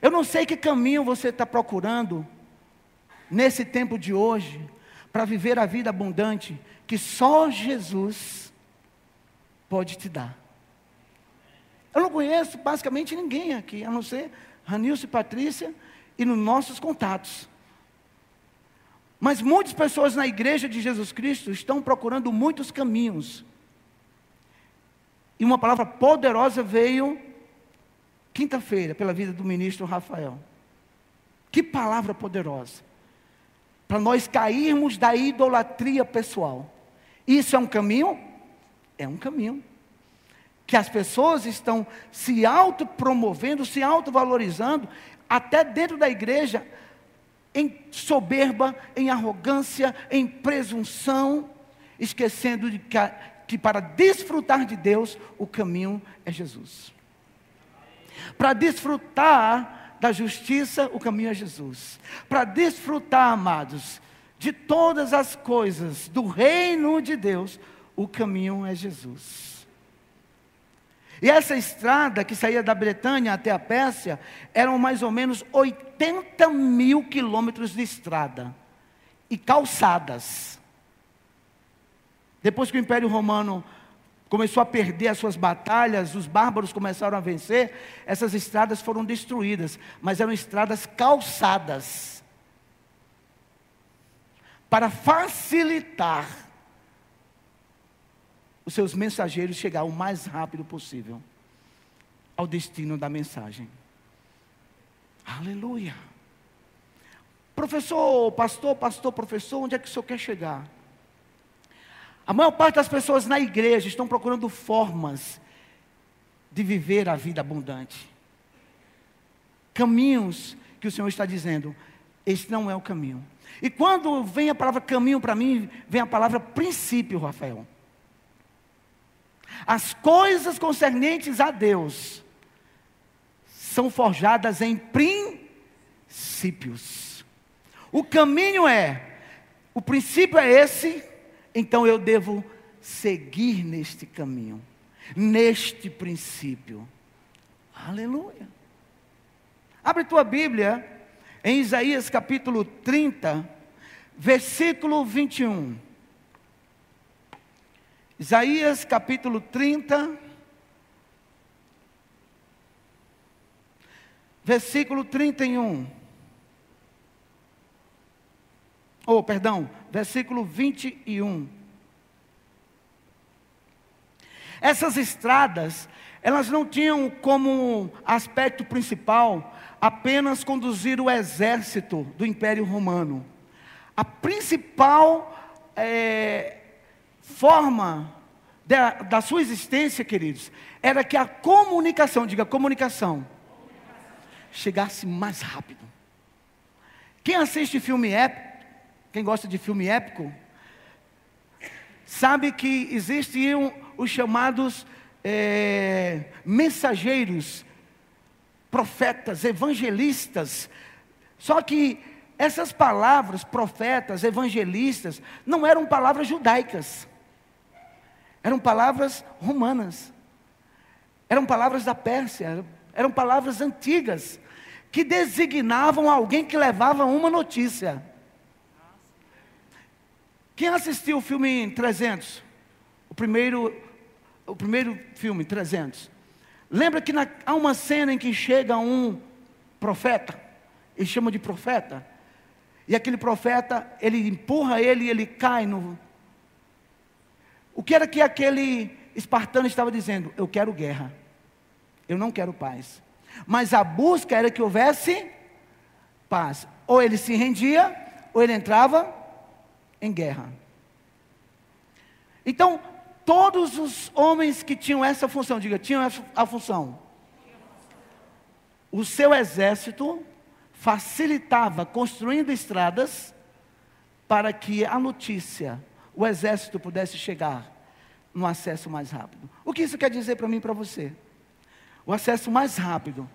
Eu não sei que caminho você está procurando nesse tempo de hoje para viver a vida abundante que só Jesus pode te dar. Eu não conheço basicamente ninguém aqui, a não ser Ranilson e Patrícia e nos nossos contatos. Mas muitas pessoas na igreja de Jesus Cristo estão procurando muitos caminhos. E uma palavra poderosa veio quinta-feira pela vida do ministro Rafael. Que palavra poderosa. Para nós cairmos da idolatria pessoal. Isso é um caminho? É um caminho. Que as pessoas estão se autopromovendo, se autovalorizando, até dentro da igreja, em soberba, em arrogância, em presunção, esquecendo de que, que para desfrutar de Deus, o caminho é Jesus. Para desfrutar da justiça, o caminho é Jesus. Para desfrutar, amados, de todas as coisas do reino de Deus, o caminho é Jesus. E essa estrada que saía da Bretanha até a Pérsia eram mais ou menos 80 mil quilômetros de estrada e calçadas. Depois que o Império Romano começou a perder as suas batalhas, os bárbaros começaram a vencer, essas estradas foram destruídas, mas eram estradas calçadas para facilitar os seus mensageiros chegar o mais rápido possível ao destino da mensagem. Aleluia. Professor, pastor, pastor, professor, onde é que o senhor quer chegar? A maior parte das pessoas na igreja estão procurando formas de viver a vida abundante. Caminhos que o Senhor está dizendo, esse não é o caminho. E quando vem a palavra caminho para mim, vem a palavra princípio, Rafael. As coisas concernentes a Deus são forjadas em princípios. O caminho é, o princípio é esse, então eu devo seguir neste caminho, neste princípio. Aleluia. Abre tua Bíblia em Isaías capítulo 30, versículo 21. Isaías capítulo 30, versículo 31. Oh, perdão, versículo 21. Essas estradas, elas não tinham como aspecto principal apenas conduzir o exército do Império Romano. A principal é, forma da, da sua existência, queridos, era que a comunicação, diga comunicação, chegasse mais rápido. Quem assiste filme épico, quem gosta de filme épico, sabe que existiam os chamados é, mensageiros, profetas, evangelistas. Só que essas palavras, profetas, evangelistas, não eram palavras judaicas, eram palavras romanas, eram palavras da Pérsia, eram palavras antigas, que designavam alguém que levava uma notícia. Quem assistiu o filme 300? O primeiro, o primeiro filme, 300. Lembra que na, há uma cena em que chega um profeta, e chama de profeta, e aquele profeta, ele empurra ele e ele cai no. O que era que aquele espartano estava dizendo? Eu quero guerra, eu não quero paz. Mas a busca era que houvesse paz. Ou ele se rendia, ou ele entrava em guerra. Então, todos os homens que tinham essa função, diga, tinham a função. O seu exército facilitava construindo estradas para que a notícia, o exército pudesse chegar no acesso mais rápido. O que isso quer dizer para mim e para você? O acesso mais rápido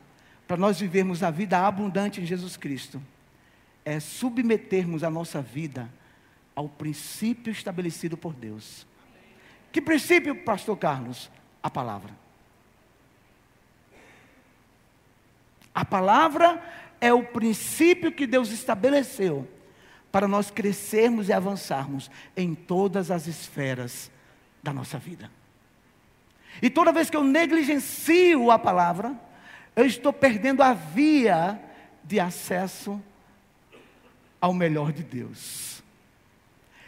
para nós vivermos a vida abundante em Jesus Cristo é submetermos a nossa vida ao princípio estabelecido por Deus. Que princípio, pastor Carlos? A palavra. A palavra é o princípio que Deus estabeleceu para nós crescermos e avançarmos em todas as esferas da nossa vida. E toda vez que eu negligencio a palavra, eu estou perdendo a via de acesso ao melhor de Deus.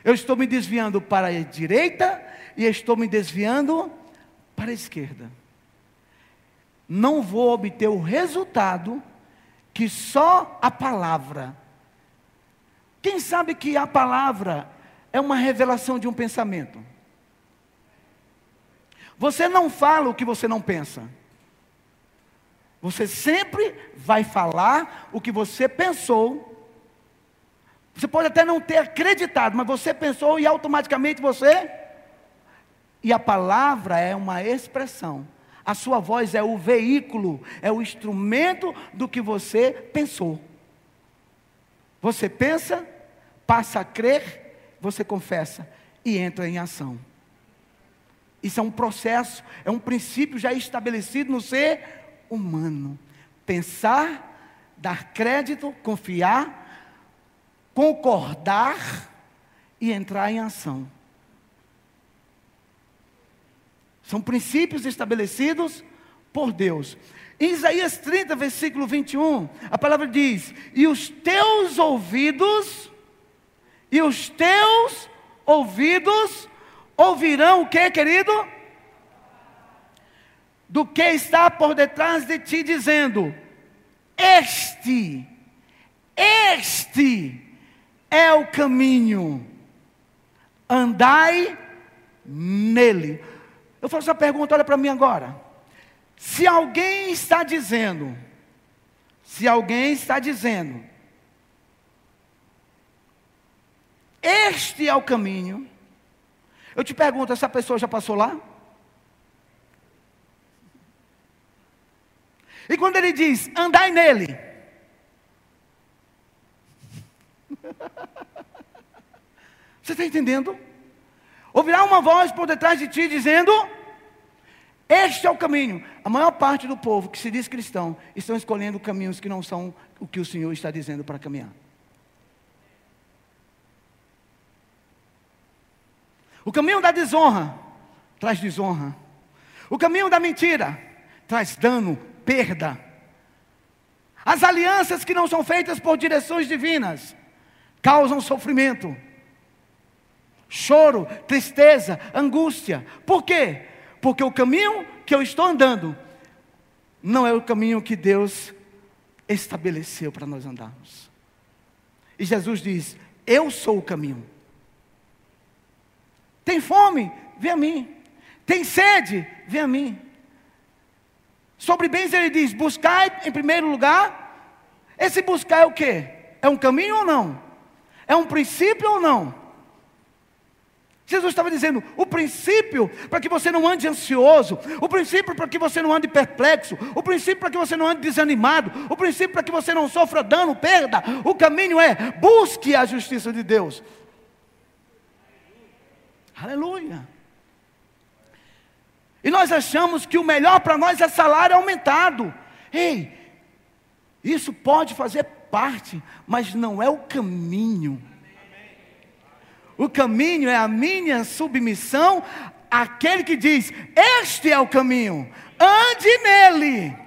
Eu estou me desviando para a direita e estou me desviando para a esquerda. Não vou obter o resultado que só a palavra. Quem sabe que a palavra é uma revelação de um pensamento? Você não fala o que você não pensa. Você sempre vai falar o que você pensou. Você pode até não ter acreditado, mas você pensou e automaticamente você. E a palavra é uma expressão. A sua voz é o veículo, é o instrumento do que você pensou. Você pensa, passa a crer, você confessa e entra em ação. Isso é um processo, é um princípio já estabelecido no ser humano. Pensar, dar crédito, confiar, concordar e entrar em ação. São princípios estabelecidos por Deus. Em Isaías 30, versículo 21, a palavra diz: E os teus ouvidos, e os teus ouvidos ouvirão o que, querido? Do que está por detrás de ti, dizendo: Este, este é o caminho, andai nele. Eu faço essa pergunta, olha para mim agora. Se alguém está dizendo, se alguém está dizendo, este é o caminho, eu te pergunto, essa pessoa já passou lá? E quando ele diz, andai nele. Você está entendendo? Ouvirá uma voz por detrás de ti dizendo: Este é o caminho. A maior parte do povo que se diz cristão estão escolhendo caminhos que não são o que o Senhor está dizendo para caminhar. O caminho da desonra traz desonra. O caminho da mentira traz dano, perda. As alianças que não são feitas por direções divinas causam sofrimento, choro, tristeza, angústia. Por quê? Porque o caminho que eu estou andando não é o caminho que Deus estabeleceu para nós andarmos. E Jesus diz: Eu sou o caminho. Tem fome? Vem a mim. Tem sede? Vem a mim. Sobre bens ele diz: buscai em primeiro lugar. Esse buscar é o que? É um caminho ou não? É um princípio ou não? Jesus estava dizendo: o princípio para que você não ande ansioso, o princípio para que você não ande perplexo, o princípio para que você não ande desanimado, o princípio para que você não sofra dano, perda, o caminho é busque a justiça de Deus. Aleluia. E nós achamos que o melhor para nós é salário aumentado. Ei, isso pode fazer parte, mas não é o caminho. O caminho é a minha submissão àquele que diz: Este é o caminho, ande nele.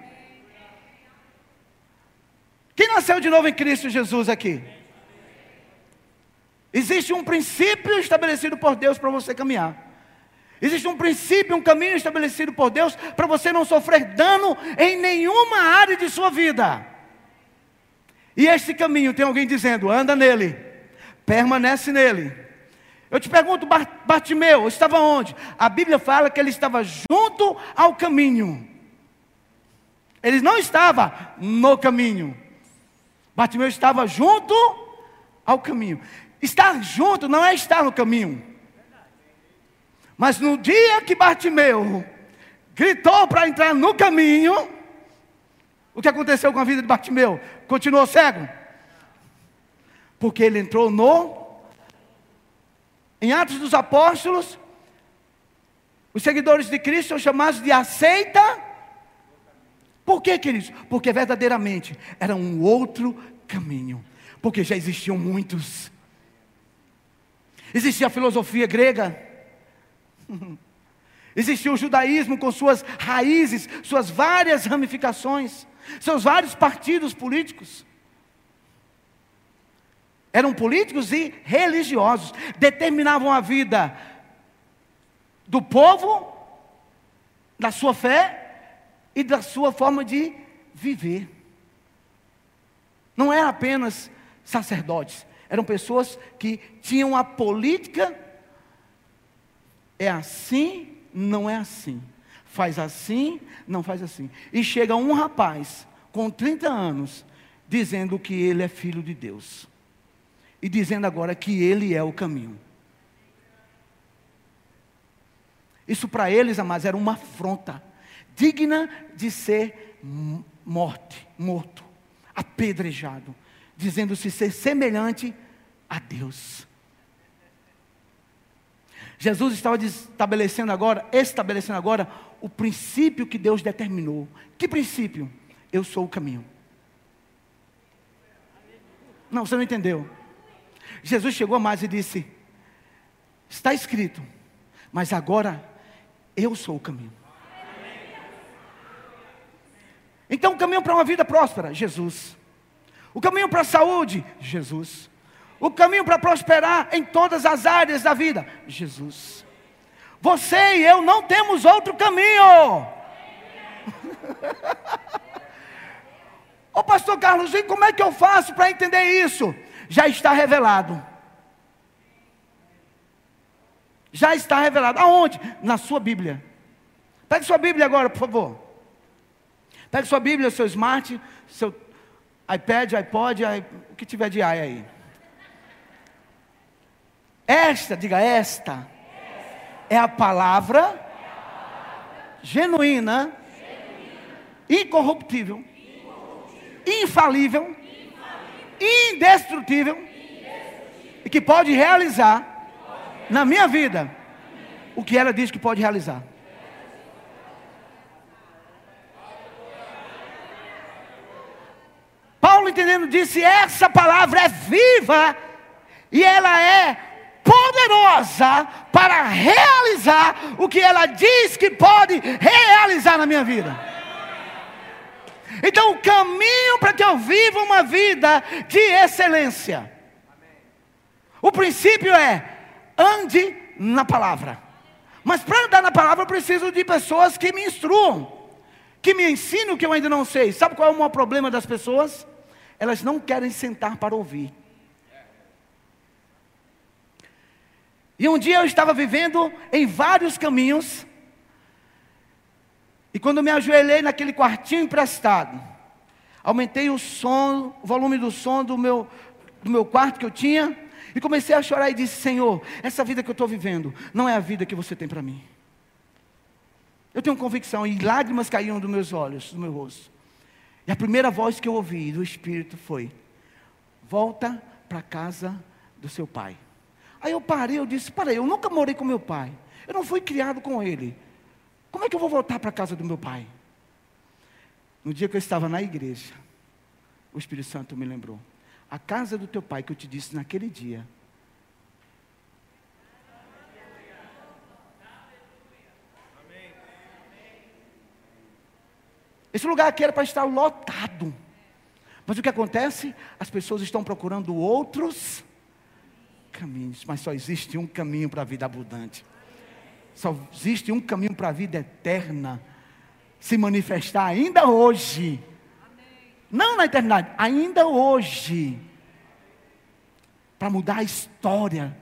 Quem nasceu de novo em Cristo Jesus aqui? Existe um princípio estabelecido por Deus para você caminhar. Existe um princípio, um caminho estabelecido por Deus para você não sofrer dano em nenhuma área de sua vida. E este caminho tem alguém dizendo: anda nele, permanece nele. Eu te pergunto, Bartimeu estava onde? A Bíblia fala que ele estava junto ao caminho. Ele não estava no caminho. Bartimeu estava junto ao caminho. Estar junto não é estar no caminho. Mas no dia que Bartimeu gritou para entrar no caminho, o que aconteceu com a vida de Bartimeu? Continuou cego? Porque ele entrou no. Em Atos dos Apóstolos, os seguidores de Cristo são chamados de aceita Por quê, queridos? Porque verdadeiramente era um outro caminho. Porque já existiam muitos. Existia a filosofia grega. Existia o judaísmo com suas raízes, suas várias ramificações, seus vários partidos políticos. Eram políticos e religiosos, determinavam a vida do povo, da sua fé e da sua forma de viver. Não eram apenas sacerdotes, eram pessoas que tinham a política. É assim não é assim. Faz assim, não faz assim. E chega um rapaz com 30 anos dizendo que ele é filho de Deus. E dizendo agora que ele é o caminho. Isso para eles, amados, era uma afronta digna de ser morte, morto, apedrejado, dizendo-se ser semelhante a Deus. Jesus estava estabelecendo agora, estabelecendo agora o princípio que Deus determinou. Que princípio? Eu sou o caminho. Não, você não entendeu. Jesus chegou a mais e disse: Está escrito, mas agora eu sou o caminho. Então, o caminho para uma vida próspera, Jesus. O caminho para a saúde, Jesus. O caminho para prosperar em todas as áreas da vida, Jesus. Você e eu não temos outro caminho. Ô pastor Carlos, e como é que eu faço para entender isso? Já está revelado. Já está revelado. Aonde? Na sua Bíblia. Pegue sua Bíblia agora, por favor. Pegue sua Bíblia, seu smart, seu iPad, iPod, o que tiver de i aí. Esta, diga esta, é a palavra genuína, incorruptível, infalível, indestrutível e que pode realizar na minha vida o que ela diz que pode realizar. Paulo entendendo disse: essa palavra é viva e ela é poderosa para realizar o que ela diz que pode realizar na minha vida. Então, o caminho para que eu viva uma vida de excelência. O princípio é: ande na palavra. Mas para andar na palavra, eu preciso de pessoas que me instruam, que me ensinem o que eu ainda não sei. Sabe qual é o maior problema das pessoas? Elas não querem sentar para ouvir. E um dia eu estava vivendo em vários caminhos. E quando me ajoelhei naquele quartinho emprestado, aumentei o som, o volume do som do meu, do meu quarto que eu tinha, e comecei a chorar e disse: Senhor, essa vida que eu estou vivendo não é a vida que você tem para mim. Eu tenho convicção, e lágrimas caíam dos meus olhos, do meu rosto. E a primeira voz que eu ouvi do Espírito foi: Volta para a casa do seu pai. Aí eu parei, eu disse: Para eu nunca morei com meu pai. Eu não fui criado com ele. Como é que eu vou voltar para a casa do meu pai? No dia que eu estava na igreja, o Espírito Santo me lembrou: A casa do teu pai que eu te disse naquele dia. Esse lugar aqui era para estar lotado. Mas o que acontece? As pessoas estão procurando outros caminhos, mas só existe um caminho para a vida abundante. Só existe um caminho para a vida eterna se manifestar ainda hoje. Não na eternidade, ainda hoje. Para mudar a história,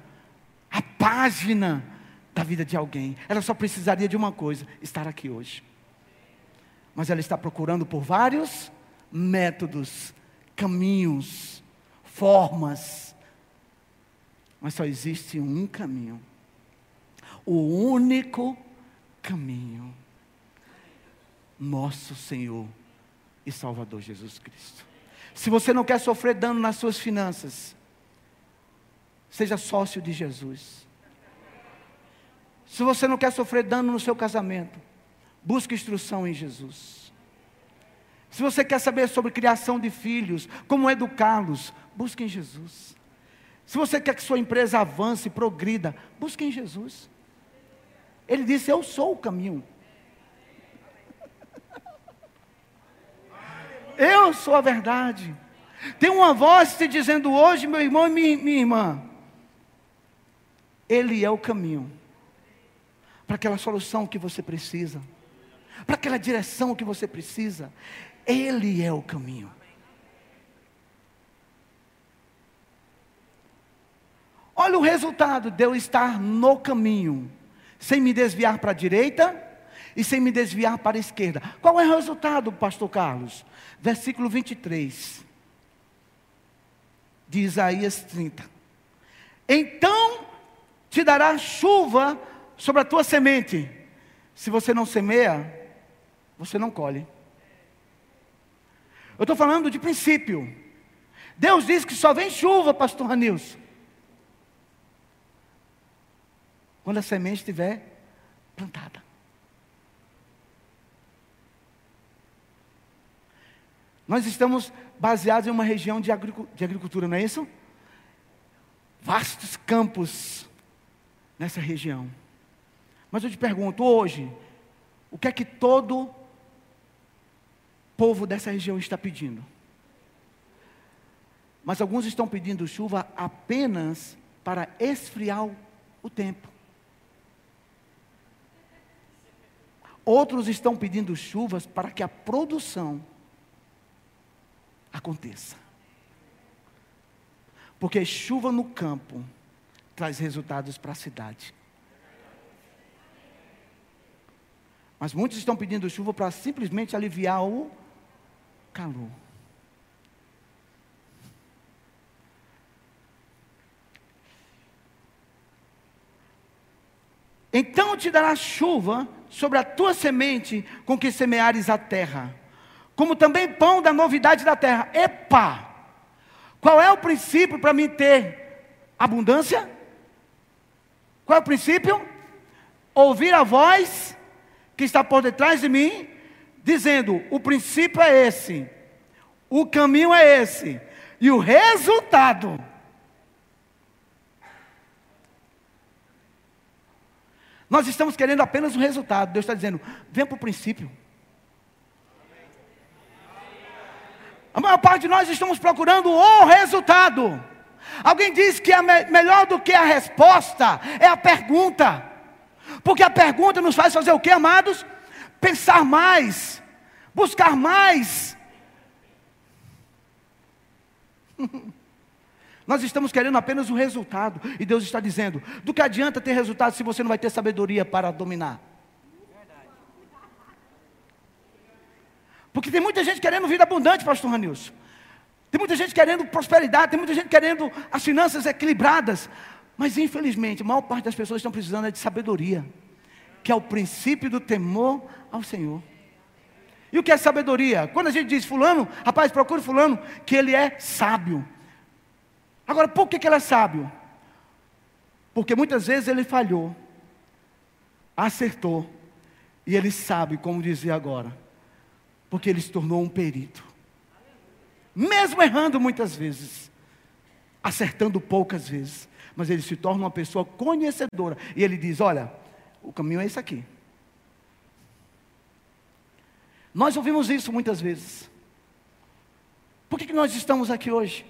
a página da vida de alguém. Ela só precisaria de uma coisa: estar aqui hoje. Mas ela está procurando por vários métodos, caminhos, formas mas só existe um caminho. O único caminho. Nosso Senhor e Salvador Jesus Cristo. Se você não quer sofrer dano nas suas finanças, seja sócio de Jesus. Se você não quer sofrer dano no seu casamento, busque instrução em Jesus. Se você quer saber sobre criação de filhos, como educá-los, busque em Jesus. Se você quer que sua empresa avance, progrida, busque em Jesus. Ele disse: Eu sou o caminho. Eu sou a verdade. Tem uma voz te dizendo hoje, meu irmão e minha, minha irmã. Ele é o caminho para aquela solução que você precisa, para aquela direção que você precisa. Ele é o caminho. Olha o resultado de eu estar no caminho, sem me desviar para a direita e sem me desviar para a esquerda. Qual é o resultado, pastor Carlos? Versículo 23 de Isaías 30. Então te dará chuva sobre a tua semente. Se você não semeia, você não colhe. Eu estou falando de princípio. Deus diz que só vem chuva, pastor Ranilson. Quando a semente estiver plantada. Nós estamos baseados em uma região de agricultura, não é isso? Vastos campos nessa região. Mas eu te pergunto, hoje, o que é que todo povo dessa região está pedindo? Mas alguns estão pedindo chuva apenas para esfriar o tempo. Outros estão pedindo chuvas para que a produção aconteça. Porque chuva no campo traz resultados para a cidade. Mas muitos estão pedindo chuva para simplesmente aliviar o calor. Então te dará chuva sobre a tua semente com que semeares a terra, como também pão da novidade da terra. Epa! Qual é o princípio para mim ter abundância? Qual é o princípio? Ouvir a voz que está por detrás de mim, dizendo: o princípio é esse, o caminho é esse, e o resultado Nós estamos querendo apenas o resultado. Deus está dizendo: vem para o princípio. A maior parte de nós estamos procurando o resultado. Alguém diz que é me melhor do que a resposta é a pergunta. Porque a pergunta nos faz fazer o que, amados? Pensar mais, buscar mais. Nós estamos querendo apenas o resultado. E Deus está dizendo: do que adianta ter resultado se você não vai ter sabedoria para dominar? Porque tem muita gente querendo vida abundante, pastor Ranilson. Tem muita gente querendo prosperidade, tem muita gente querendo as finanças equilibradas. Mas infelizmente, a maior parte das pessoas estão precisando é de sabedoria, que é o princípio do temor ao Senhor. E o que é sabedoria? Quando a gente diz fulano, rapaz, procure fulano, que ele é sábio. Agora, por que, que ele é sábio? Porque muitas vezes ele falhou, acertou, e ele sabe como dizer agora, porque ele se tornou um perito. Mesmo errando muitas vezes, acertando poucas vezes, mas ele se torna uma pessoa conhecedora, e ele diz: Olha, o caminho é esse aqui. Nós ouvimos isso muitas vezes. Por que, que nós estamos aqui hoje?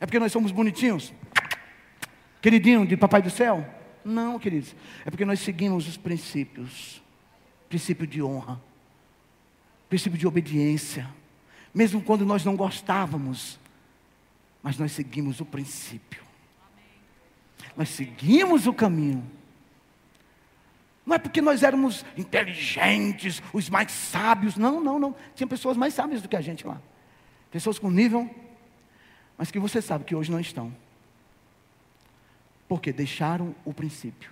É porque nós somos bonitinhos? Queridinho de Papai do Céu? Não, queridos. É porque nós seguimos os princípios. Princípio de honra. Princípio de obediência. Mesmo quando nós não gostávamos. Mas nós seguimos o princípio. Nós seguimos o caminho. Não é porque nós éramos inteligentes, os mais sábios. Não, não, não. Tinha pessoas mais sábias do que a gente lá. Pessoas com nível mas que você sabe que hoje não estão. Porque deixaram o princípio.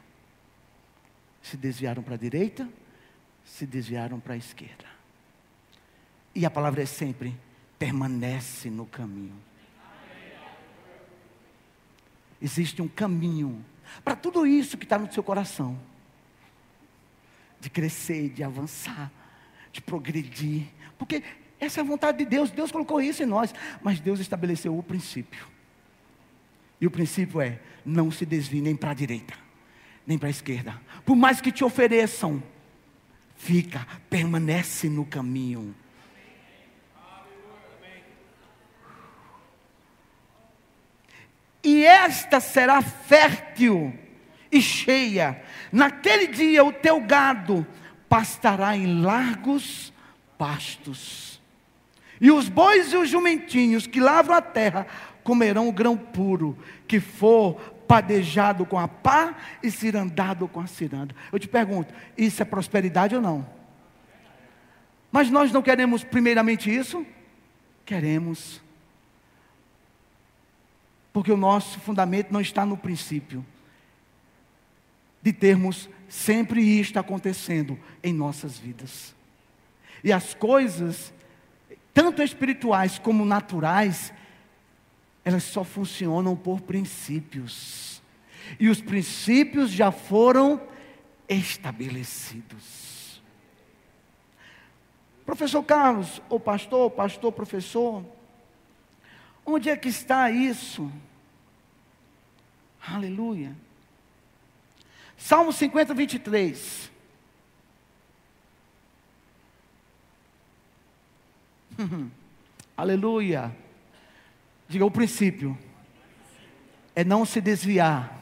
Se desviaram para a direita, se desviaram para a esquerda. E a palavra é sempre: permanece no caminho. Existe um caminho para tudo isso que está no seu coração de crescer, de avançar, de progredir. Porque Essa é a vontade de Deus. Deus colocou isso em nós. Mas Deus estabeleceu o princípio. E o princípio é: não se desvie nem para a direita, nem para a esquerda. Por mais que te ofereçam, fica, permanece no caminho. E esta será fértil e cheia. Naquele dia o teu gado pastará em largos pastos. E os bois e os jumentinhos que lavram a terra comerão o grão puro, que for padejado com a pá e cirandado com a ciranda. Eu te pergunto, isso é prosperidade ou não? Mas nós não queremos primeiramente isso? Queremos. Porque o nosso fundamento não está no princípio de termos sempre isto acontecendo em nossas vidas. E as coisas, tanto espirituais como naturais, elas só funcionam por princípios. E os princípios já foram estabelecidos. Professor Carlos, ou pastor, pastor, professor, onde é que está isso? Aleluia. Salmo 50, 23. Aleluia. Diga o princípio. É não se desviar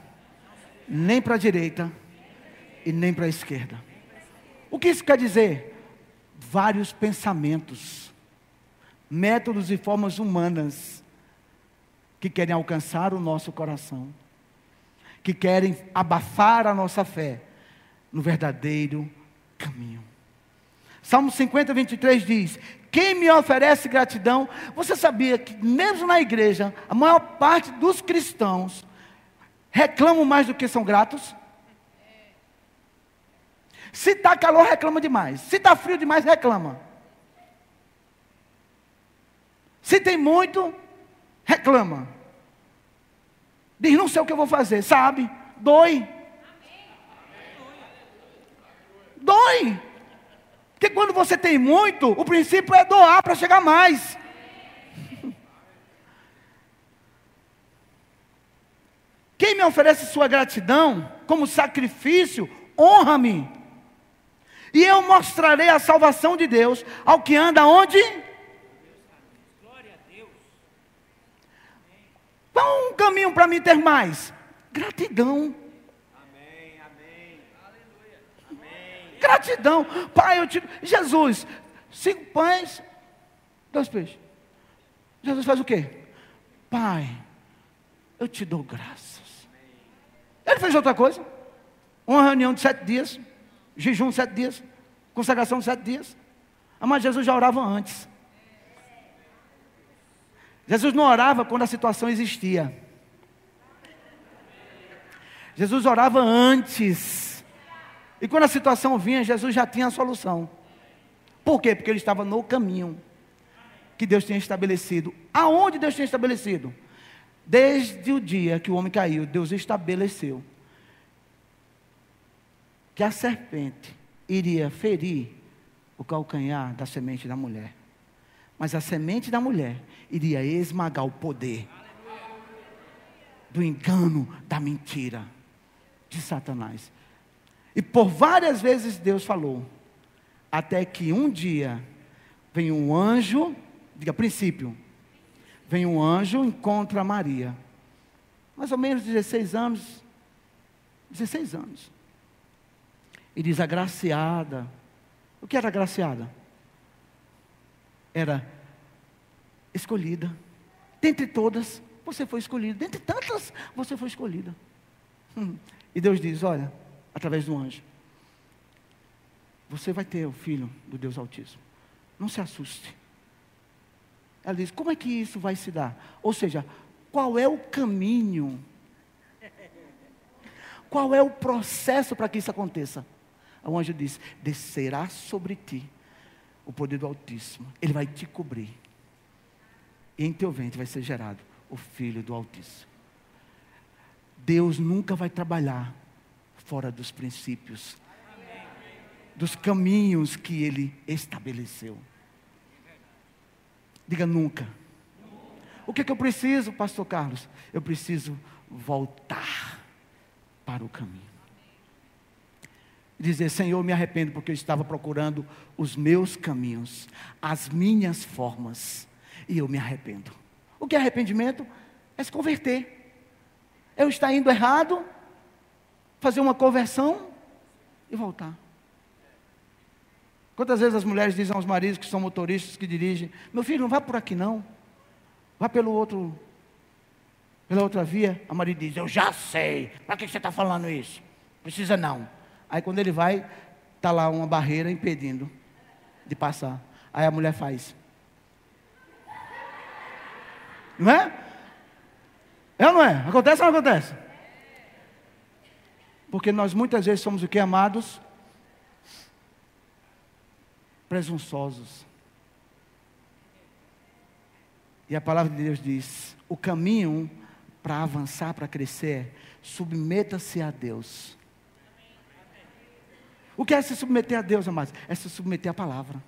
nem para a direita e nem para a esquerda. O que isso quer dizer? Vários pensamentos, métodos e formas humanas que querem alcançar o nosso coração que querem abafar a nossa fé no verdadeiro caminho. Salmo 50, 23 diz: Quem me oferece gratidão? Você sabia que, mesmo na igreja, a maior parte dos cristãos reclamam mais do que são gratos? Se está calor, reclama demais. Se está frio demais, reclama. Se tem muito, reclama. Diz, não sei o que eu vou fazer, sabe? Dói. Dói. Porque quando você tem muito, o princípio é doar para chegar mais. Quem me oferece sua gratidão como sacrifício, honra-me. E eu mostrarei a salvação de Deus ao que anda onde? Qual um caminho para mim ter mais? Gratidão. Amém, amém. Aleluia. Amém. Gratidão. Pai, eu te. Jesus, cinco pães, dois peixes. Jesus faz o quê? Pai, eu te dou graças. Ele fez outra coisa. Uma reunião de sete dias, jejum sete dias, consagração sete dias. Mas Jesus já orava antes. Jesus não orava quando a situação existia. Jesus orava antes. E quando a situação vinha, Jesus já tinha a solução. Por quê? Porque ele estava no caminho que Deus tinha estabelecido. Aonde Deus tinha estabelecido? Desde o dia que o homem caiu, Deus estabeleceu que a serpente iria ferir o calcanhar da semente da mulher. Mas a semente da mulher iria esmagar o poder do engano, da mentira de Satanás. E por várias vezes Deus falou, até que um dia vem um anjo, diga princípio, vem um anjo, encontra Maria, mais ou menos 16 anos, 16 anos, e diz: agraciada. O que era agraciada? Era escolhida. Dentre todas, você foi escolhida. Dentre tantas, você foi escolhida. Hum. E Deus diz: Olha, através do anjo, você vai ter o filho do Deus Altíssimo. Não se assuste. Ela diz: Como é que isso vai se dar? Ou seja, qual é o caminho? Qual é o processo para que isso aconteça? O anjo diz: Descerá sobre ti o poder do Altíssimo. Ele vai te cobrir. E em teu ventre vai ser gerado o Filho do Altíssimo. Deus nunca vai trabalhar fora dos princípios, dos caminhos que Ele estabeleceu. Diga nunca. O que, é que eu preciso, Pastor Carlos? Eu preciso voltar para o caminho. Dizer, Senhor, me arrependo porque eu estava procurando os meus caminhos, as minhas formas, e eu me arrependo. O que é arrependimento? É se converter. Eu estar indo errado, fazer uma conversão e voltar. Quantas vezes as mulheres dizem aos maridos que são motoristas que dirigem: Meu filho, não vá por aqui não, vá pelo outro, pela outra via. A marido diz: Eu já sei, para que você está falando isso? Precisa não. Aí quando ele vai, está lá uma barreira impedindo de passar. Aí a mulher faz. Não é? É ou não é? Acontece ou não acontece? Porque nós muitas vezes somos o que, amados? Presunçosos. E a palavra de Deus diz: o caminho para avançar, para crescer, submeta-se a Deus. O que é se submeter a Deus, amados? É se submeter à palavra,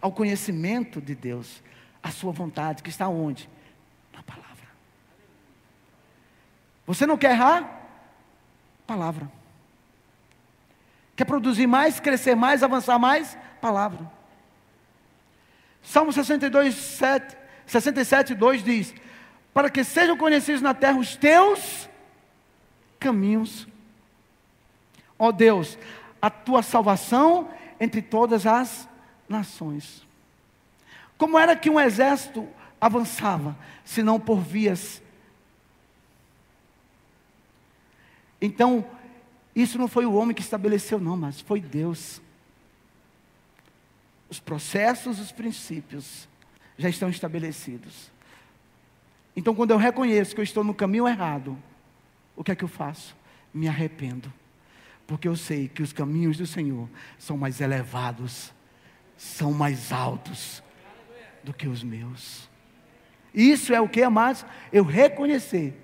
ao conhecimento de Deus, à sua vontade, que está onde? Na palavra. Você não quer errar? Palavra. Quer produzir mais, crescer mais, avançar mais? Palavra. Salmo 62, 7, 67, 2 diz: Para que sejam conhecidos na terra os teus caminhos. Ó Deus, a tua salvação entre todas as nações. Como era que um exército avançava, se não por vias Então, isso não foi o homem que estabeleceu, não, mas foi Deus. Os processos, os princípios já estão estabelecidos. Então, quando eu reconheço que eu estou no caminho errado, o que é que eu faço? Me arrependo. Porque eu sei que os caminhos do Senhor são mais elevados, são mais altos do que os meus. Isso é o que, amados? Eu reconhecer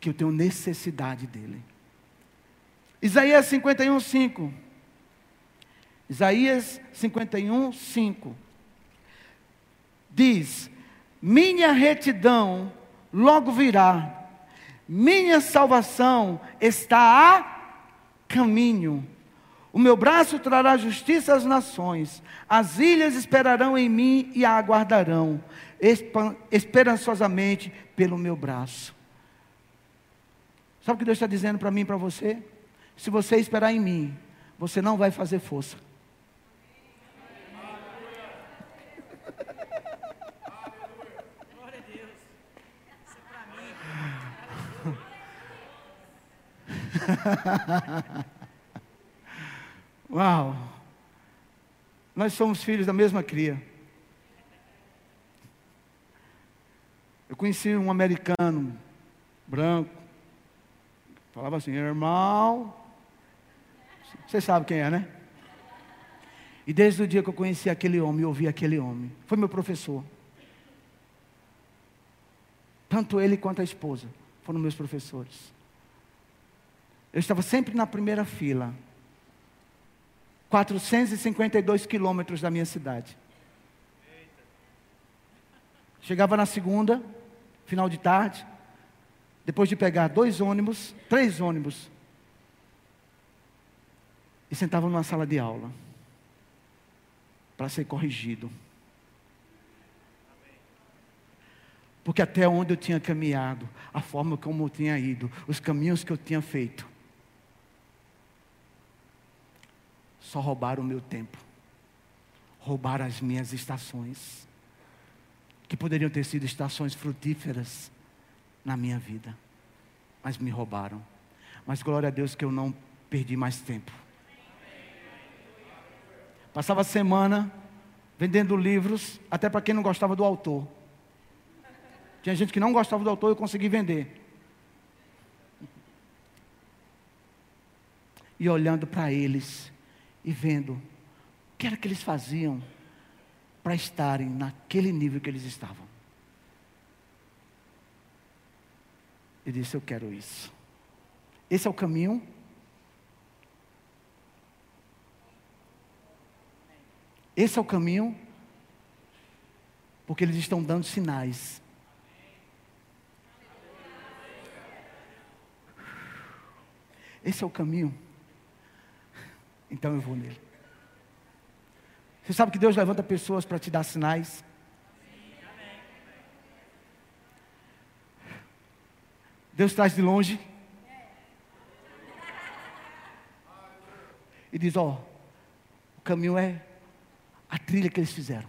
que eu tenho necessidade dEle. Isaías 51, 5. Isaías 51, 5. Diz: Minha retidão logo virá, minha salvação está a caminho. O meu braço trará justiça às nações, as ilhas esperarão em mim e a aguardarão, esperançosamente pelo meu braço. Sabe o que Deus está dizendo para mim e para você? Se você esperar em mim, você não vai fazer força. Uau! Nós somos filhos da mesma cria. Eu conheci um americano branco, falava assim, irmão, você sabe quem é, né? E desde o dia que eu conheci aquele homem, eu ouvi aquele homem, foi meu professor. Tanto ele quanto a esposa foram meus professores. Eu estava sempre na primeira fila. 452 quilômetros da minha cidade. Chegava na segunda, final de tarde, depois de pegar dois ônibus, três ônibus, e sentava numa sala de aula para ser corrigido. Porque até onde eu tinha caminhado, a forma como eu tinha ido, os caminhos que eu tinha feito, só roubaram o meu tempo, roubaram as minhas estações, que poderiam ter sido estações frutíferas na minha vida, mas me roubaram. Mas glória a Deus que eu não perdi mais tempo. Passava a semana vendendo livros, até para quem não gostava do autor. Tinha gente que não gostava do autor e eu consegui vender. E olhando para eles e vendo o que era que eles faziam para estarem naquele nível que eles estavam. E disse: Eu quero isso. Esse é o caminho Esse é o caminho. Porque eles estão dando sinais. Esse é o caminho. Então eu vou nele. Você sabe que Deus levanta pessoas para te dar sinais? Deus traz de longe. E diz: Ó, o caminho é a trilha que eles fizeram.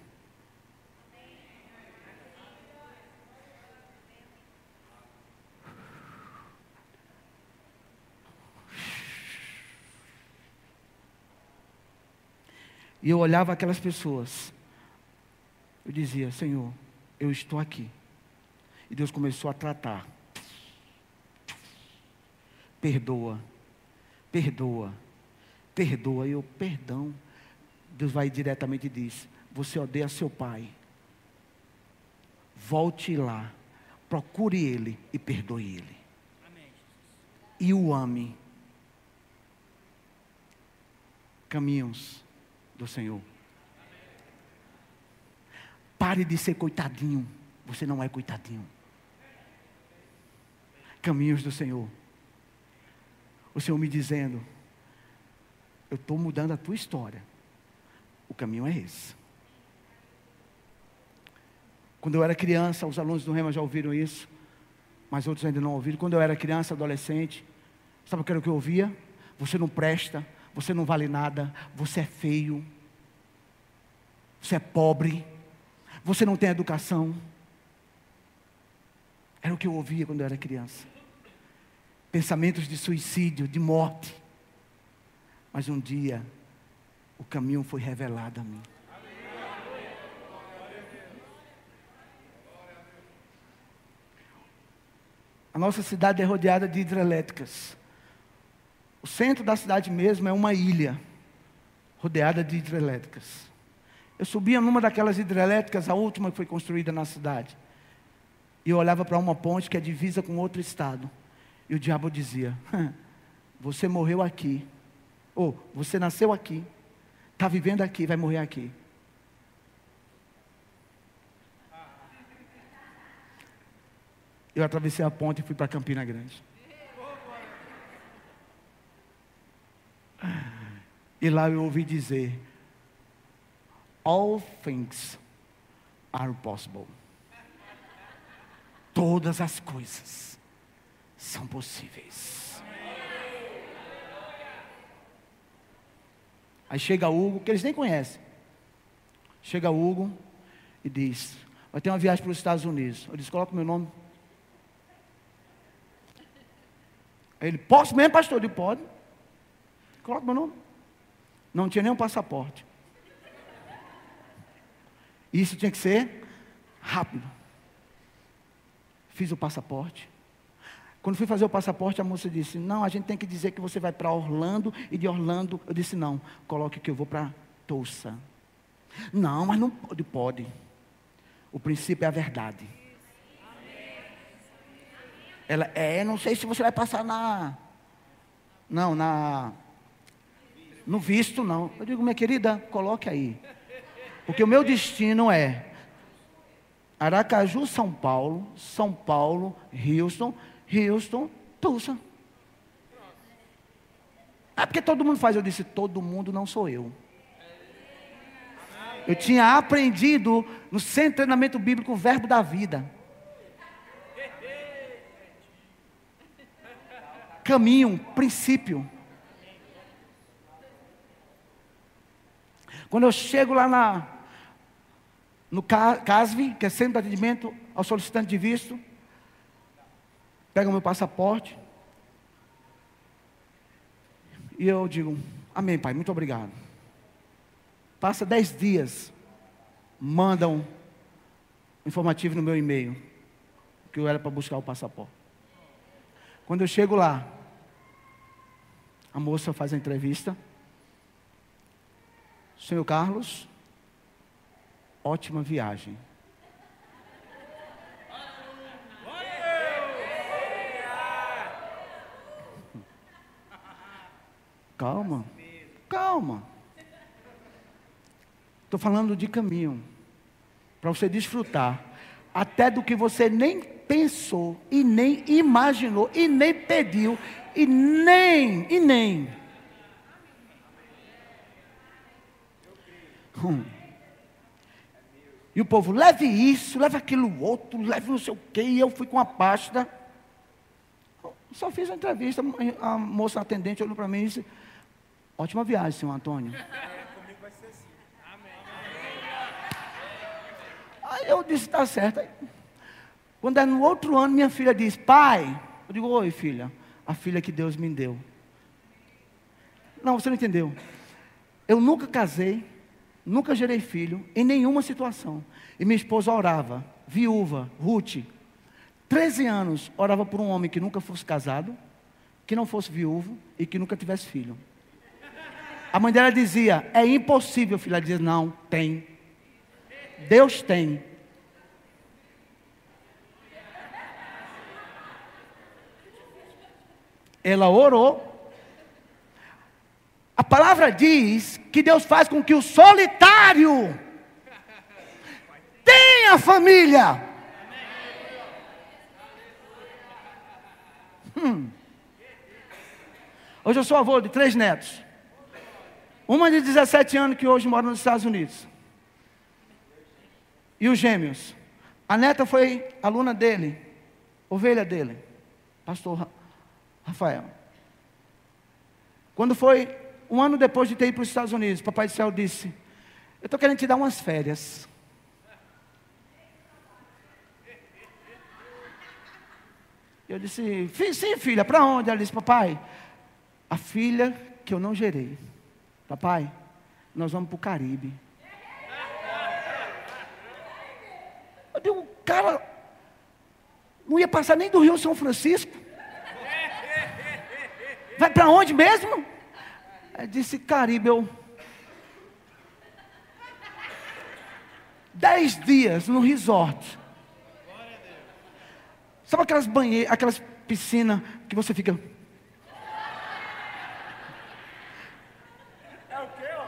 E eu olhava aquelas pessoas. Eu dizia: Senhor, eu estou aqui. E Deus começou a tratar perdoa, perdoa, perdoa. E eu, perdão. Deus vai diretamente e diz: Você odeia seu pai. Volte lá, procure ele e perdoe ele. E o ame. Caminhos do Senhor. Pare de ser coitadinho. Você não é coitadinho. Caminhos do Senhor o Senhor me dizendo: Eu estou mudando a tua história. O caminho é esse. Quando eu era criança, os alunos do Rema já ouviram isso, mas outros ainda não ouviram. Quando eu era criança, adolescente, sabe o que era o que eu ouvia? Você não presta, você não vale nada, você é feio, você é pobre, você não tem educação. Era o que eu ouvia quando eu era criança pensamentos de suicídio, de morte. Mas um dia, o caminho foi revelado a mim. A nossa cidade é rodeada de hidrelétricas. O centro da cidade mesmo é uma ilha, rodeada de hidrelétricas. Eu subia numa daquelas hidrelétricas, a última que foi construída na cidade. E eu olhava para uma ponte que é divisa com outro estado. E o diabo dizia: Você morreu aqui. Ou você nasceu aqui. Está vivendo aqui, vai morrer aqui. Eu atravessei a ponte e fui para Campina Grande. E lá eu ouvi dizer: All things are possible. Todas as coisas são possíveis. Aí chega Hugo, que eles nem conhecem. Chega Hugo e diz: Vai ter uma viagem para os Estados Unidos. Eu disse: Coloca o meu nome. Ele: Posso mesmo, pastor? Ele pode. Coloca meu nome. Não tinha nem um passaporte. Isso tinha que ser rápido. Fiz o passaporte. Quando fui fazer o passaporte, a moça disse: Não, a gente tem que dizer que você vai para Orlando e de Orlando. Eu disse: Não, coloque que eu vou para Tulsa. Não, mas não pode. Pode. O princípio é a verdade. Ela é, não sei se você vai passar na. Não, na. No visto, não. Eu digo, minha querida, coloque aí. Porque o meu destino é Aracaju, São Paulo, São Paulo, Houston, Houston, Tulsa. É porque todo mundo faz. Eu disse: todo mundo não sou eu. Eu tinha aprendido no centro de treinamento bíblico o verbo da vida. Caminho, princípio. Quando eu chego lá na, no CASV, que é Centro de Atendimento ao Solicitante de Visto, pego meu passaporte. E eu digo, amém, pai, muito obrigado. Passa dez dias, mandam um informativo no meu e-mail, que eu era para buscar o passaporte. Quando eu chego lá, a moça faz a entrevista. Senhor Carlos, ótima viagem. Calma, calma. Estou falando de caminho. para você desfrutar até do que você nem pensou e nem imaginou e nem pediu e nem e nem. Hum. E o povo, leve isso, leve aquilo outro, leve não sei o quê. E eu fui com a pasta. Só fiz a entrevista, a moça atendente olhou para mim e disse: Ótima viagem, senhor Antônio. Aí eu disse: Está certo. Quando é no outro ano, minha filha diz: Pai, eu digo: Oi, filha, a filha que Deus me deu. Não, você não entendeu. Eu nunca casei, nunca gerei filho, em nenhuma situação. E minha esposa orava, viúva, Ruth, 13 anos, orava por um homem que nunca fosse casado, que não fosse viúvo e que nunca tivesse filho. A mãe dela dizia: É impossível, filha. Ela dizia: Não, tem. Deus tem. Ela orou. A palavra diz que Deus faz com que o solitário tenha família. Hum. Hoje eu sou avô de três netos. Uma de 17 anos que hoje mora nos Estados Unidos. E os gêmeos. A neta foi aluna dele, ovelha dele, pastor Rafael. Quando foi um ano depois de ter ido para os Estados Unidos, Papai do Céu disse: Eu estou querendo te dar umas férias. Eu disse: Sim, filha, para onde? Ela disse: Papai, a filha que eu não gerei. Papai, nós vamos para o Caribe. Eu digo: Cara, não ia passar nem do Rio São Francisco. Vai para onde mesmo? Aí disse Caribe, eu. Dez dias no resort. Sabe aquelas banheiras, aquelas piscinas que você fica. É o quê, ó?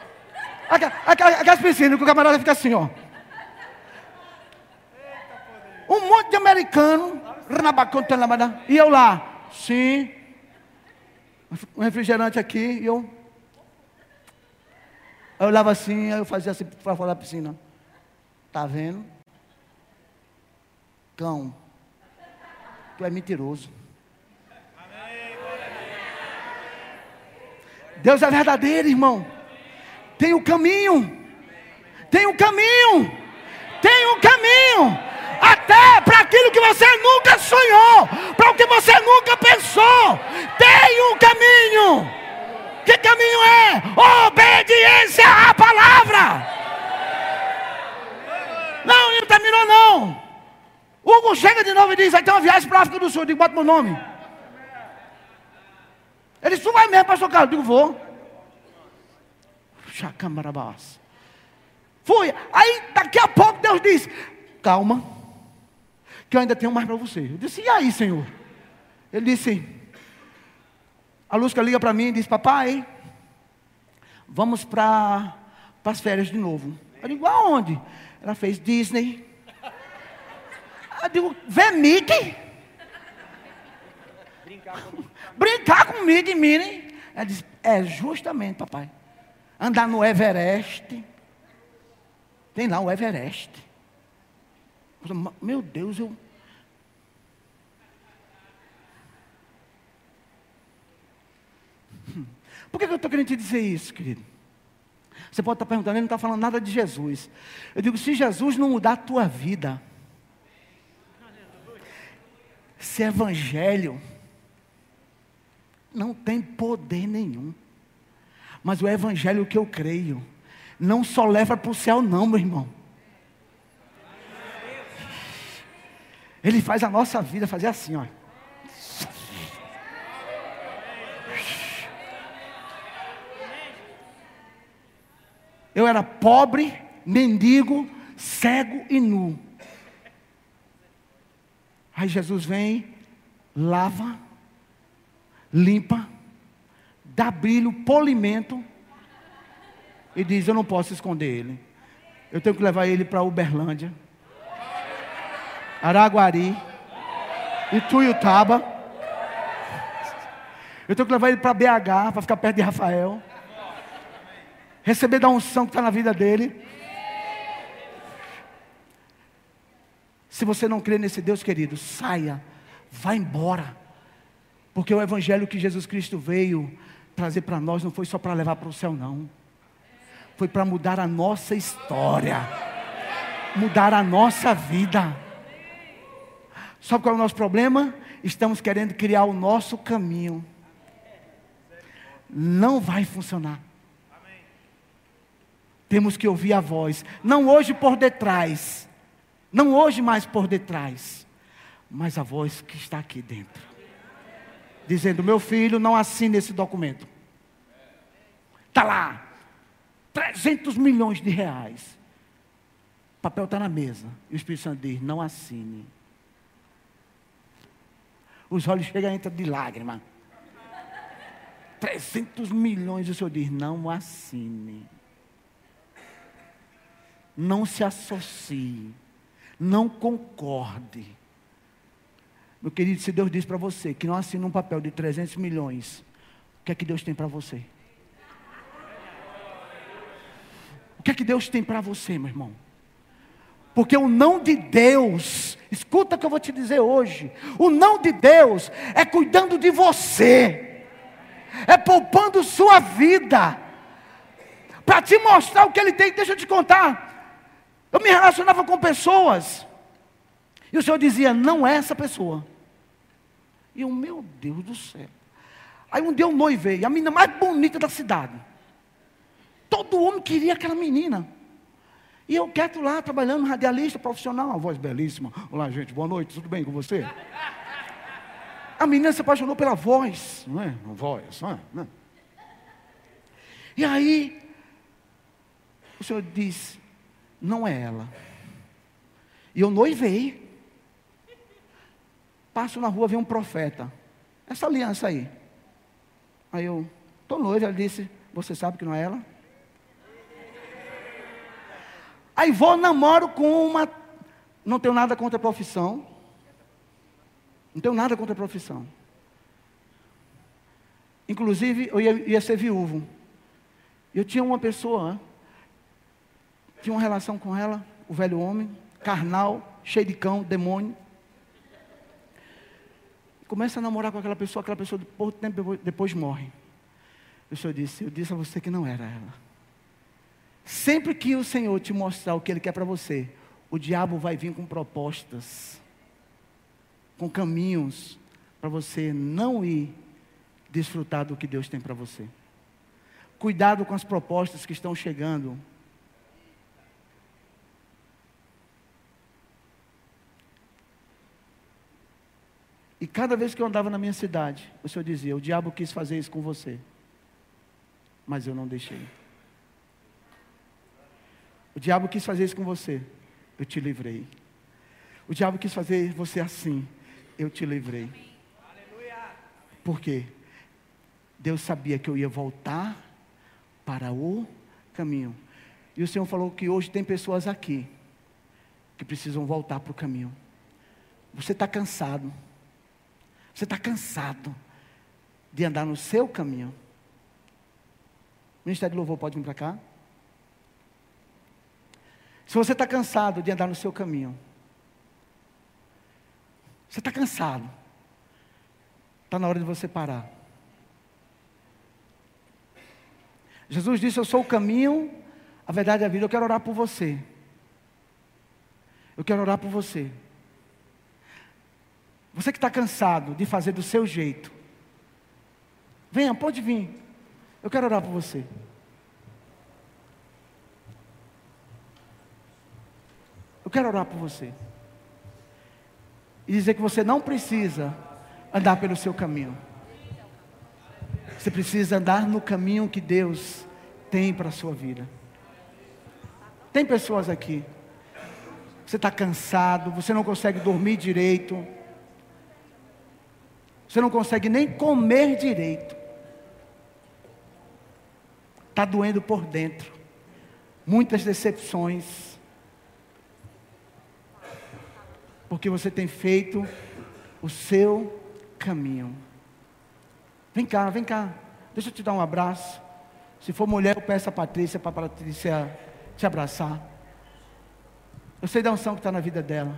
Aquelas piscinas que o camarada fica assim, ó. Um monte de americano. E eu lá. Sim um refrigerante aqui e eu. Eu olhava assim, aí eu fazia assim para fora da piscina. Tá vendo? Cão. É mentiroso. Deus é verdadeiro, irmão. Tem o um caminho. Tem um caminho. Tem um caminho até para aquilo que você nunca sonhou, para o que você nunca pensou. Tem um caminho. Que caminho é? Obediência à palavra. Não, não terminou não. Hugo chega de novo e diz: vai ter uma viagem para a África do Sul. Eu digo, bota meu nome. Ele disse, tu vai mesmo, pastor Carlos? Eu digo, vou. Chacamarabás. Fui. Aí daqui a pouco Deus diz: calma que eu ainda tenho mais para você. Eu disse, e aí, Senhor? Ele disse, a Lúcia liga para mim e diz, papai, vamos para as férias de novo. Eu digo, aonde? Ela fez Disney. Eu digo, vê Mickey. Brincar com, Brincar com Mickey Minnie. Ela disse, é justamente, papai. Andar no Everest. Tem lá o Everest. Meu Deus, eu. Por que eu estou querendo te dizer isso, querido? Você pode estar perguntando, ele não está falando nada de Jesus. Eu digo, se Jesus não mudar a tua vida, esse evangelho não tem poder nenhum. Mas o evangelho que eu creio, não só leva para o céu, não, meu irmão. Ele faz a nossa vida fazer assim, ó. Eu era pobre, mendigo, cego e nu. Aí Jesus vem, lava, limpa, dá brilho, polimento e diz: Eu não posso esconder ele. Eu tenho que levar ele para Uberlândia Araguari, Ituiutaba. Eu tenho que levar ele para BH, para ficar perto de Rafael. Receber da unção que está na vida dele. Se você não crê nesse Deus querido, saia, vá embora. Porque o evangelho que Jesus Cristo veio trazer para nós não foi só para levar para o céu, não. Foi para mudar a nossa história, mudar a nossa vida. Sabe qual é o nosso problema? Estamos querendo criar o nosso caminho. Não vai funcionar. Temos que ouvir a voz, não hoje por detrás, não hoje mais por detrás, mas a voz que está aqui dentro. Dizendo: Meu filho, não assine esse documento. Está lá, 300 milhões de reais. O papel está na mesa. E o Espírito Santo diz: Não assine. Os olhos chegam a entrar de lágrima. 300 milhões, e o Senhor diz: Não assine. Não se associe não concorde. Meu querido, se Deus diz para você que não assina um papel de 300 milhões, o que é que Deus tem para você? O que é que Deus tem para você, meu irmão? Porque o não de Deus, escuta o que eu vou te dizer hoje: o não de Deus é cuidando de você, é poupando sua vida, para te mostrar o que Ele tem. Deixa eu te contar. Eu me relacionava com pessoas. E o Senhor dizia, não é essa pessoa. E eu, meu Deus do céu. Aí um dia eu noivei, a menina mais bonita da cidade. Todo homem queria aquela menina. E eu quieto lá, trabalhando, radialista, profissional, uma voz belíssima. Olá, gente, boa noite, tudo bem com você? A menina se apaixonou pela voz, não é? Uma voz, não é? Não é? E aí, o Senhor disse, não é ela. E eu noivei. Passo na rua, vem um profeta. Essa aliança aí. Aí eu, estou noiva, ela disse, você sabe que não é ela? Aí vou, namoro com uma. Não tenho nada contra a profissão. Não tenho nada contra a profissão. Inclusive, eu ia, ia ser viúvo. Eu tinha uma pessoa tinha uma relação com ela, o velho homem, carnal, cheio de cão, demônio. Começa a namorar com aquela pessoa, aquela pessoa, pouco tempo depois, depois morre. O Senhor disse: Eu disse a você que não era ela. Sempre que o Senhor te mostrar o que Ele quer para você, o diabo vai vir com propostas, com caminhos, para você não ir desfrutar do que Deus tem para você. Cuidado com as propostas que estão chegando E cada vez que eu andava na minha cidade, o Senhor dizia: O diabo quis fazer isso com você, mas eu não deixei. O diabo quis fazer isso com você, eu te livrei. O diabo quis fazer você assim, eu te livrei. Por quê? Deus sabia que eu ia voltar para o caminho. E o Senhor falou que hoje tem pessoas aqui que precisam voltar para o caminho. Você está cansado. Você está cansado de andar no seu caminho. Ministério de Louvor pode vir para cá? Se você está cansado de andar no seu caminho, você está cansado, está na hora de você parar. Jesus disse: Eu sou o caminho, a verdade e a vida. Eu quero orar por você. Eu quero orar por você. Você que está cansado de fazer do seu jeito, venha, pode vir. Eu quero orar por você. Eu quero orar por você. E dizer que você não precisa andar pelo seu caminho. Você precisa andar no caminho que Deus tem para a sua vida. Tem pessoas aqui. Você está cansado, você não consegue dormir direito. Você não consegue nem comer direito. Está doendo por dentro. Muitas decepções. porque você tem feito o seu caminho. Vem cá, vem cá. Deixa eu te dar um abraço. Se for mulher, eu peço a Patrícia para a Patrícia te abraçar. Eu sei da unção que está na vida dela.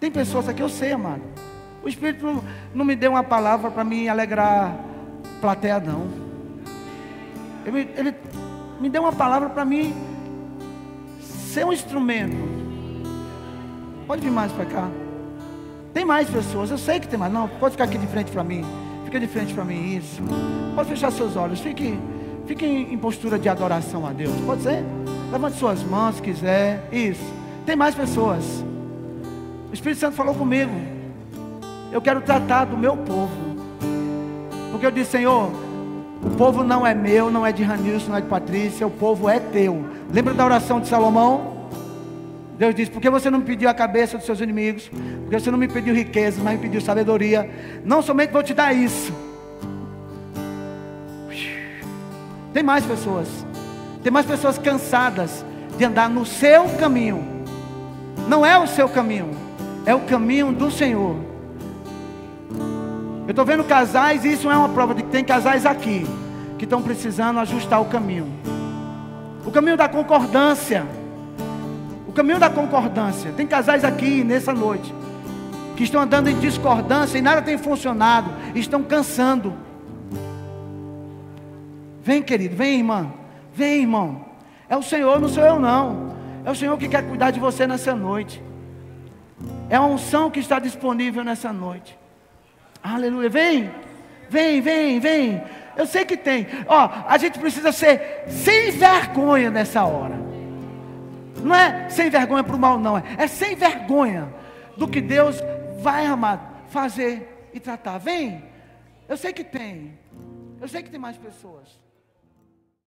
Tem pessoas aqui, eu sei, amado. O Espírito não, me deu uma palavra para me alegrar plateia, não. Ele, ele me deu uma palavra para mim ser um instrumento. Pode vir mais para cá. Tem mais pessoas, eu sei que tem mais. Não, pode ficar aqui de frente para mim. Fica de frente para mim, isso. Pode fechar seus olhos. Fique, fique em postura de adoração a Deus. Pode ser? Levante suas mãos se quiser. Isso. Tem mais pessoas. O Espírito Santo falou comigo. Eu quero tratar do meu povo. Porque eu disse, Senhor, o povo não é meu, não é de Ranilson, não é de Patrícia, o povo é teu. Lembra da oração de Salomão? Deus disse: Porque você não me pediu a cabeça dos seus inimigos? Porque você não me pediu riqueza, mas me pediu sabedoria. Não somente vou te dar isso. Tem mais pessoas. Tem mais pessoas cansadas de andar no seu caminho. Não é o seu caminho, é o caminho do Senhor. Eu estou vendo casais, e isso é uma prova de que tem casais aqui que estão precisando ajustar o caminho. O caminho da concordância. O caminho da concordância. Tem casais aqui nessa noite que estão andando em discordância e nada tem funcionado, estão cansando. Vem, querido, vem, irmã. Vem, irmão. É o Senhor, não sou eu não. É o Senhor que quer cuidar de você nessa noite. É a unção que está disponível nessa noite. Aleluia. Vem, vem, vem, vem. Eu sei que tem. Ó, a gente precisa ser sem vergonha nessa hora. Não é sem vergonha para o mal, não. É sem vergonha do que Deus vai, amado, fazer e tratar. Vem. Eu sei que tem. Eu sei que tem mais pessoas.